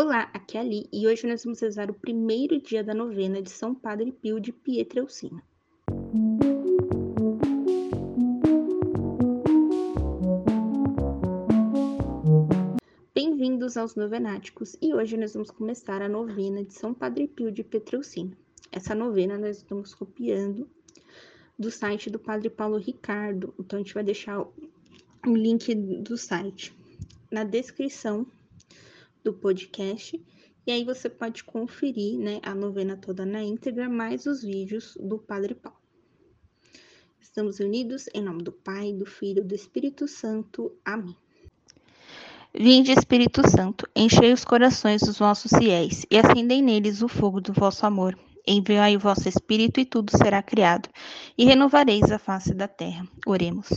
Olá, aqui é Ali e hoje nós vamos rezar o primeiro dia da novena de São Padre Pio de Pietrelcina. Bem-vindos aos novenáticos e hoje nós vamos começar a novena de São Padre Pio de Pietrelcina. Essa novena nós estamos copiando do site do Padre Paulo Ricardo, então a gente vai deixar o link do site na descrição do podcast. E aí você pode conferir né, a novena toda na íntegra, mais os vídeos do Padre Paulo. Estamos unidos em nome do Pai, do Filho e do Espírito Santo. Amém. Vinde, Espírito Santo, enchei os corações dos vossos fiéis e acendei neles o fogo do vosso amor. Enviai o vosso Espírito e tudo será criado, e renovareis a face da terra. Oremos.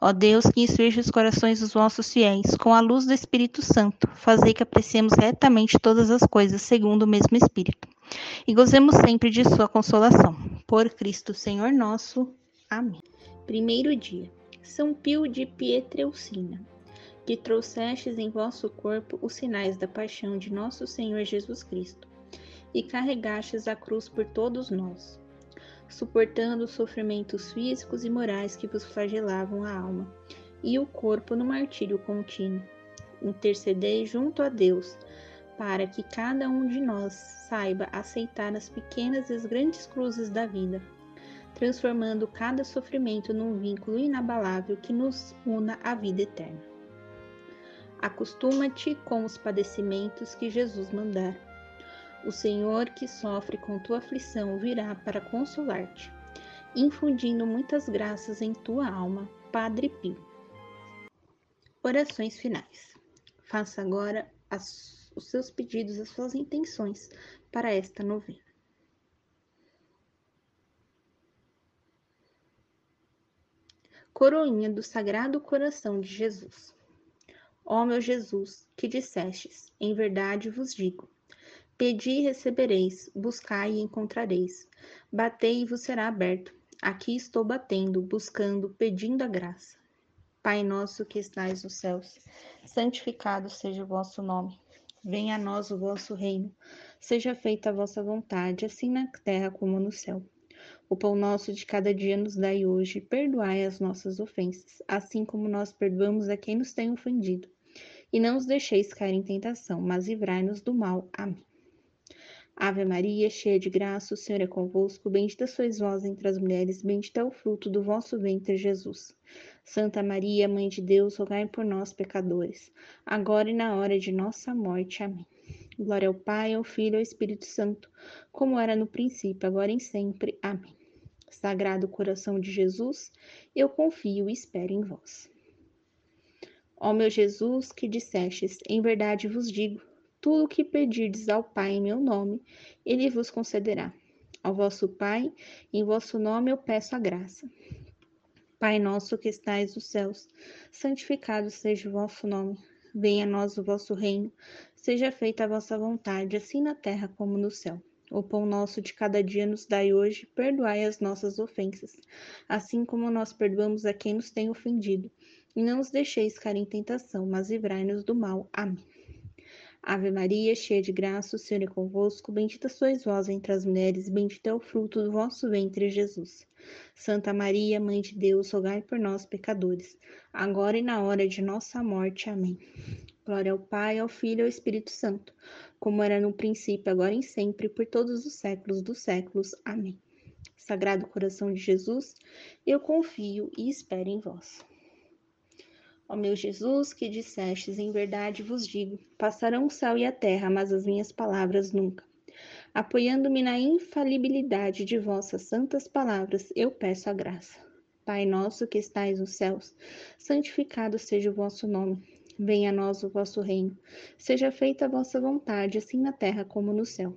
Ó Deus, que instruís os corações dos vossos fiéis, com a luz do Espírito Santo, fazei que apreciemos retamente todas as coisas segundo o mesmo Espírito, e gozemos sempre de sua consolação. Por Cristo Senhor nosso. Amém. Primeiro dia. São Pio de Pietrelcina, que trouxestes em vosso corpo os sinais da paixão de nosso Senhor Jesus Cristo e carregastes a cruz por todos nós, suportando os sofrimentos físicos e morais que vos flagelavam a alma e o corpo no martírio contínuo. Intercedei junto a Deus, para que cada um de nós saiba aceitar as pequenas e as grandes cruzes da vida, transformando cada sofrimento num vínculo inabalável que nos una à vida eterna. Acostuma-te com os padecimentos que Jesus mandar o Senhor que sofre com tua aflição virá para consolar-te, infundindo muitas graças em tua alma, Padre Pio. Orações finais. Faça agora as, os seus pedidos, as suas intenções para esta novena. Coroinha do Sagrado Coração de Jesus. Ó meu Jesus, que dissestes, em verdade vos digo, Pedi e recebereis, buscai e encontrareis. Batei e vos será aberto. Aqui estou batendo, buscando, pedindo a graça. Pai nosso que estais nos céus, santificado seja o vosso nome. Venha a nós o vosso reino. Seja feita a vossa vontade, assim na terra como no céu. O pão nosso de cada dia nos dai hoje, perdoai as nossas ofensas, assim como nós perdoamos a quem nos tem ofendido. E não os deixeis cair em tentação, mas livrai-nos do mal. Amém. Ave Maria, cheia de graça, o Senhor é convosco. Bendita sois vós entre as mulheres, bendito é o fruto do vosso ventre, Jesus. Santa Maria, Mãe de Deus, rogai por nós, pecadores, agora e na hora de nossa morte. Amém. Glória ao Pai, ao Filho e ao Espírito Santo, como era no princípio, agora e sempre. Amém. Sagrado coração de Jesus, eu confio e espero em vós. Ó meu Jesus, que dissestes, em verdade vos digo, tudo o que pedirdes ao Pai em meu nome, ele vos concederá. Ao vosso Pai, em vosso nome eu peço a graça. Pai nosso que estais nos céus, santificado seja o vosso nome. Venha a nós o vosso reino, seja feita a vossa vontade, assim na terra como no céu. O pão nosso de cada dia nos dai hoje, perdoai as nossas ofensas, assim como nós perdoamos a quem nos tem ofendido. E não os deixeis cair em tentação, mas livrai-nos do mal. Amém. Ave Maria, cheia de graça, o Senhor é convosco. Bendita sois vós entre as mulheres, bendito é o fruto do vosso ventre, Jesus. Santa Maria, Mãe de Deus, rogai por nós, pecadores, agora e na hora de nossa morte. Amém. Glória ao Pai, ao Filho e ao Espírito Santo, como era no princípio, agora e sempre, por todos os séculos dos séculos. Amém. Sagrado coração de Jesus, eu confio e espero em vós. Ó meu Jesus, que dissestes, em verdade vos digo: passarão o céu e a terra, mas as minhas palavras nunca. Apoiando-me na infalibilidade de vossas santas palavras, eu peço a graça. Pai nosso que estais nos céus, santificado seja o vosso nome. Venha a nós o vosso reino. Seja feita a vossa vontade, assim na terra como no céu.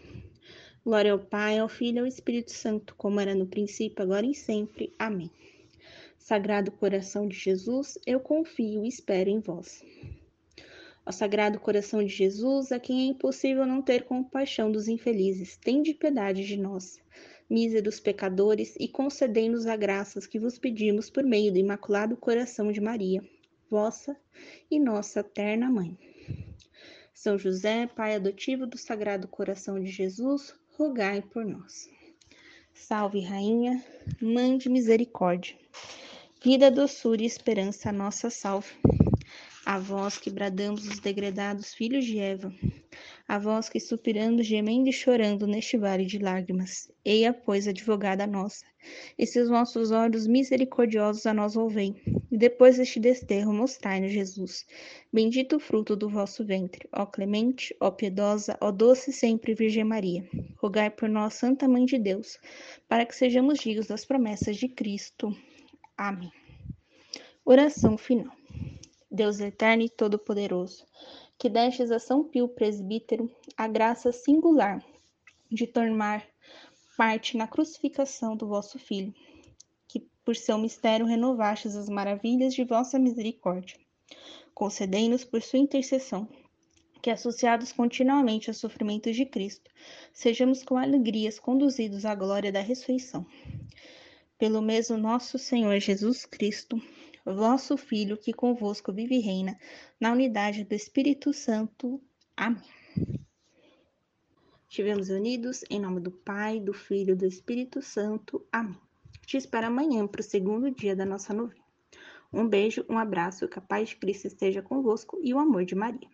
Glória ao Pai, ao Filho e ao Espírito Santo, como era no princípio, agora e sempre. Amém. Sagrado coração de Jesus, eu confio e espero em vós. Ó Sagrado coração de Jesus, a quem é impossível não ter compaixão dos infelizes, tende piedade de nós, míseros pecadores, e concedei-nos a graças que vos pedimos por meio do Imaculado Coração de Maria, vossa e nossa terna Mãe. São José, Pai adotivo do Sagrado Coração de Jesus, rogai por nós. Salve, Rainha, Mãe de Misericórdia, vida, doçura e esperança, nossa salve. A vós que bradamos os degredados filhos de Eva, a vós que supirando, gemendo e chorando neste vale de lágrimas, eia, pois, advogada nossa, esses vossos olhos misericordiosos a nós ouvem, e depois deste desterro mostrai-nos Jesus, bendito o fruto do vosso ventre, ó clemente, ó piedosa, ó doce sempre Virgem Maria, rogai por nós, Santa Mãe de Deus, para que sejamos dignos das promessas de Cristo. Amém. Oração final. Deus eterno e todo-poderoso, que destes a São Pio presbítero a graça singular de tornar parte na crucificação do vosso Filho, que por seu mistério renovastes as maravilhas de vossa misericórdia. Concedei-nos por sua intercessão que, associados continuamente aos sofrimentos de Cristo, sejamos com alegrias conduzidos à glória da ressurreição. Pelo mesmo nosso Senhor Jesus Cristo, vosso Filho, que convosco vive e reina, na unidade do Espírito Santo. Amém. Estivemos unidos em nome do Pai, do Filho e do Espírito Santo. Amém. Te espero amanhã para o segundo dia da nossa novena. Um beijo, um abraço, que a paz de Cristo esteja convosco e o amor de Maria.